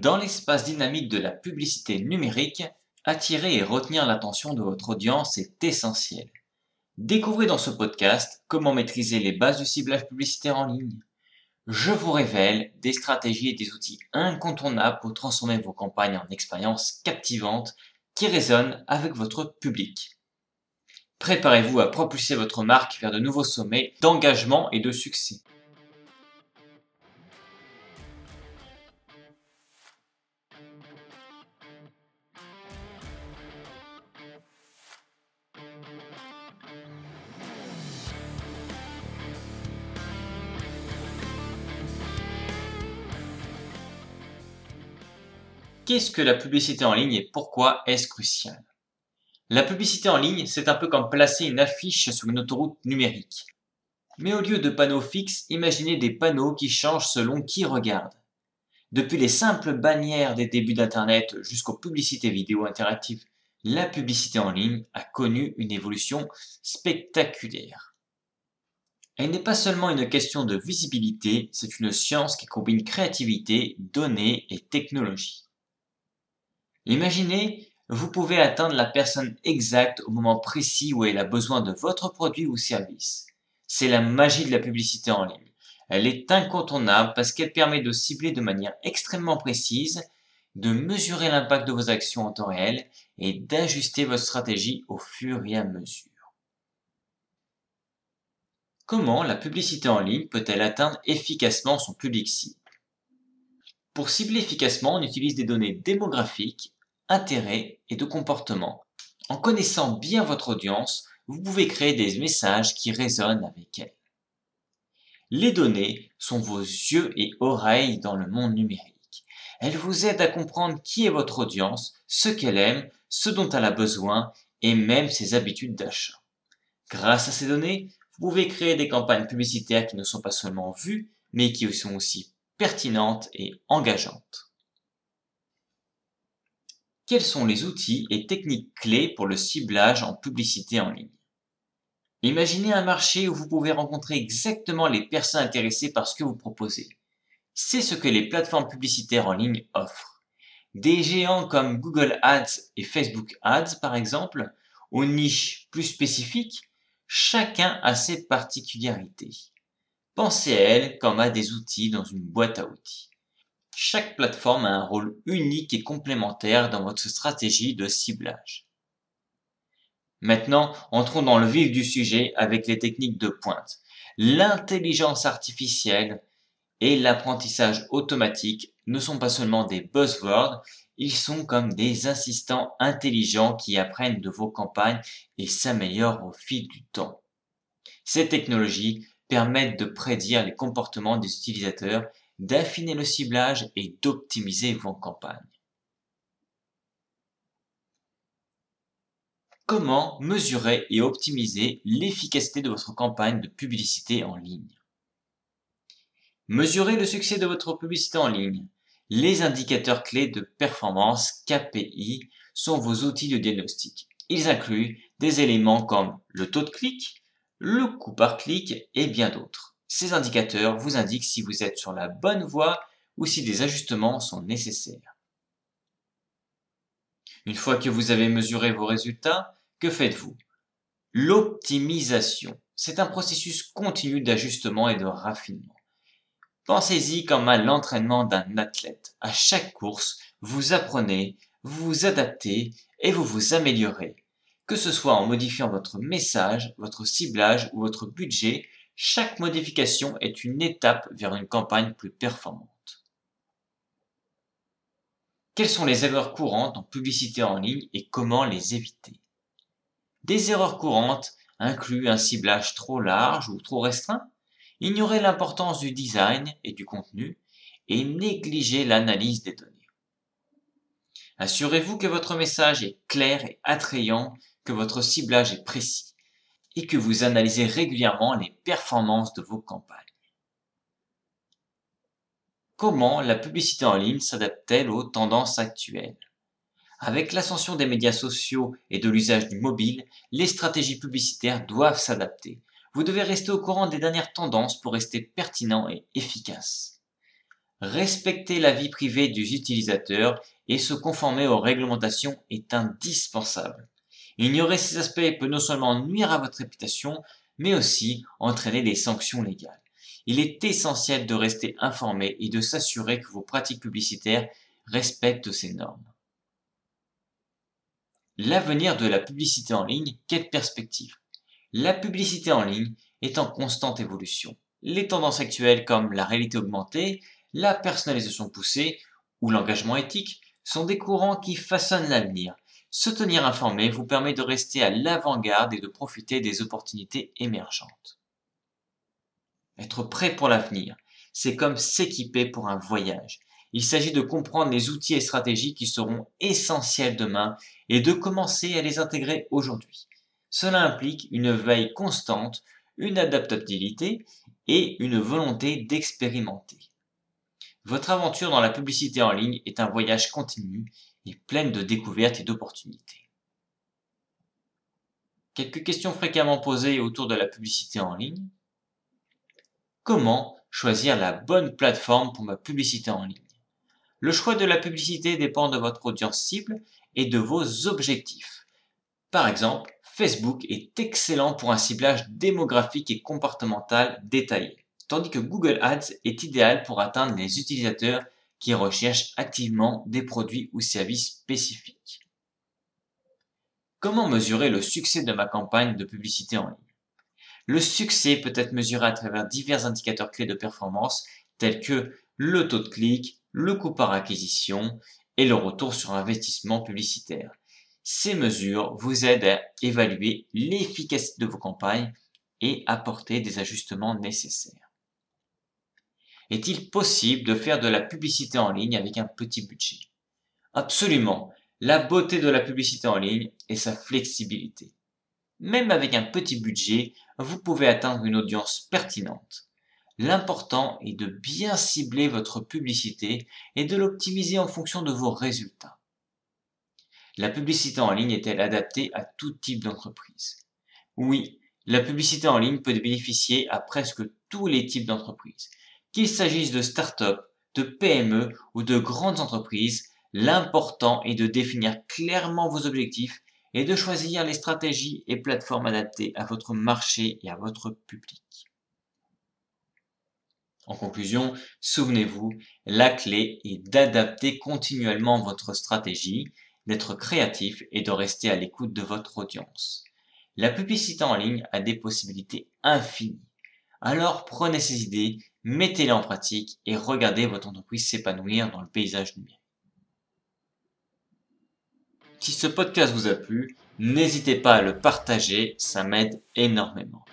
Dans l'espace dynamique de la publicité numérique, attirer et retenir l'attention de votre audience est essentiel. Découvrez dans ce podcast comment maîtriser les bases du ciblage publicitaire en ligne. Je vous révèle des stratégies et des outils incontournables pour transformer vos campagnes en expériences captivantes qui résonnent avec votre public. Préparez-vous à propulser votre marque vers de nouveaux sommets d'engagement et de succès. Qu'est-ce que la publicité en ligne et pourquoi est-ce crucial? La publicité en ligne, c'est un peu comme placer une affiche sur une autoroute numérique. Mais au lieu de panneaux fixes, imaginez des panneaux qui changent selon qui regarde. Depuis les simples bannières des débuts d'Internet jusqu'aux publicités vidéo interactives, la publicité en ligne a connu une évolution spectaculaire. Elle n'est pas seulement une question de visibilité, c'est une science qui combine créativité, données et technologie. Imaginez, vous pouvez atteindre la personne exacte au moment précis où elle a besoin de votre produit ou service. C'est la magie de la publicité en ligne. Elle est incontournable parce qu'elle permet de cibler de manière extrêmement précise, de mesurer l'impact de vos actions en temps réel et d'ajuster votre stratégie au fur et à mesure. Comment la publicité en ligne peut-elle atteindre efficacement son public cible? Pour cibler efficacement, on utilise des données démographiques, intérêts et de comportement. En connaissant bien votre audience, vous pouvez créer des messages qui résonnent avec elle. Les données sont vos yeux et oreilles dans le monde numérique. Elles vous aident à comprendre qui est votre audience, ce qu'elle aime, ce dont elle a besoin et même ses habitudes d'achat. Grâce à ces données, vous pouvez créer des campagnes publicitaires qui ne sont pas seulement vues, mais qui sont aussi pertinente et engageante. Quels sont les outils et techniques clés pour le ciblage en publicité en ligne? Imaginez un marché où vous pouvez rencontrer exactement les personnes intéressées par ce que vous proposez. C'est ce que les plateformes publicitaires en ligne offrent. Des géants comme Google Ads et Facebook Ads, par exemple, aux niches plus spécifiques, chacun a ses particularités. Pensez à elle comme à des outils dans une boîte à outils. Chaque plateforme a un rôle unique et complémentaire dans votre stratégie de ciblage. Maintenant, entrons dans le vif du sujet avec les techniques de pointe. L'intelligence artificielle et l'apprentissage automatique ne sont pas seulement des buzzwords, ils sont comme des assistants intelligents qui apprennent de vos campagnes et s'améliorent au fil du temps. Ces technologies permettent de prédire les comportements des utilisateurs, d'affiner le ciblage et d'optimiser vos campagnes. Comment mesurer et optimiser l'efficacité de votre campagne de publicité en ligne? Mesurer le succès de votre publicité en ligne. Les indicateurs clés de performance KPI sont vos outils de diagnostic. Ils incluent des éléments comme le taux de clic, le coût par clic et bien d'autres. Ces indicateurs vous indiquent si vous êtes sur la bonne voie ou si des ajustements sont nécessaires. Une fois que vous avez mesuré vos résultats, que faites-vous? L'optimisation. C'est un processus continu d'ajustement et de raffinement. Pensez-y comme à l'entraînement d'un athlète. À chaque course, vous apprenez, vous vous adaptez et vous vous améliorez. Que ce soit en modifiant votre message, votre ciblage ou votre budget, chaque modification est une étape vers une campagne plus performante. Quelles sont les erreurs courantes en publicité en ligne et comment les éviter? Des erreurs courantes incluent un ciblage trop large ou trop restreint, ignorer l'importance du design et du contenu et négliger l'analyse des données. Assurez-vous que votre message est clair et attrayant que votre ciblage est précis et que vous analysez régulièrement les performances de vos campagnes. Comment la publicité en ligne s'adapte-t-elle aux tendances actuelles? Avec l'ascension des médias sociaux et de l'usage du mobile, les stratégies publicitaires doivent s'adapter. Vous devez rester au courant des dernières tendances pour rester pertinent et efficace. Respecter la vie privée des utilisateurs et se conformer aux réglementations est indispensable. Ignorer ces aspects peut non seulement nuire à votre réputation, mais aussi entraîner des sanctions légales. Il est essentiel de rester informé et de s'assurer que vos pratiques publicitaires respectent ces normes. L'avenir de la publicité en ligne, quelle perspective? La publicité en ligne est en constante évolution. Les tendances actuelles comme la réalité augmentée, la personnalisation poussée ou l'engagement éthique sont des courants qui façonnent l'avenir. Se tenir informé vous permet de rester à l'avant-garde et de profiter des opportunités émergentes. Être prêt pour l'avenir, c'est comme s'équiper pour un voyage. Il s'agit de comprendre les outils et stratégies qui seront essentiels demain et de commencer à les intégrer aujourd'hui. Cela implique une veille constante, une adaptabilité et une volonté d'expérimenter. Votre aventure dans la publicité en ligne est un voyage continu et pleine de découvertes et d'opportunités. Quelques questions fréquemment posées autour de la publicité en ligne. Comment choisir la bonne plateforme pour ma publicité en ligne? Le choix de la publicité dépend de votre audience cible et de vos objectifs. Par exemple, Facebook est excellent pour un ciblage démographique et comportemental détaillé, tandis que Google Ads est idéal pour atteindre les utilisateurs qui recherchent activement des produits ou services spécifiques. Comment mesurer le succès de ma campagne de publicité en ligne? Le succès peut être mesuré à travers divers indicateurs clés de performance tels que le taux de clic, le coût par acquisition et le retour sur investissement publicitaire. Ces mesures vous aident à évaluer l'efficacité de vos campagnes et apporter des ajustements nécessaires. Est-il possible de faire de la publicité en ligne avec un petit budget? Absolument. La beauté de la publicité en ligne est sa flexibilité. Même avec un petit budget, vous pouvez atteindre une audience pertinente. L'important est de bien cibler votre publicité et de l'optimiser en fonction de vos résultats. La publicité en ligne est-elle adaptée à tout type d'entreprise? Oui, la publicité en ligne peut bénéficier à presque tous les types d'entreprises. Qu'il s'agisse de start-up, de PME ou de grandes entreprises, l'important est de définir clairement vos objectifs et de choisir les stratégies et plateformes adaptées à votre marché et à votre public. En conclusion, souvenez-vous, la clé est d'adapter continuellement votre stratégie, d'être créatif et de rester à l'écoute de votre audience. La publicité en ligne a des possibilités infinies. Alors prenez ces idées, mettez-les en pratique et regardez votre entreprise s'épanouir dans le paysage numérique. Si ce podcast vous a plu, n'hésitez pas à le partager, ça m'aide énormément.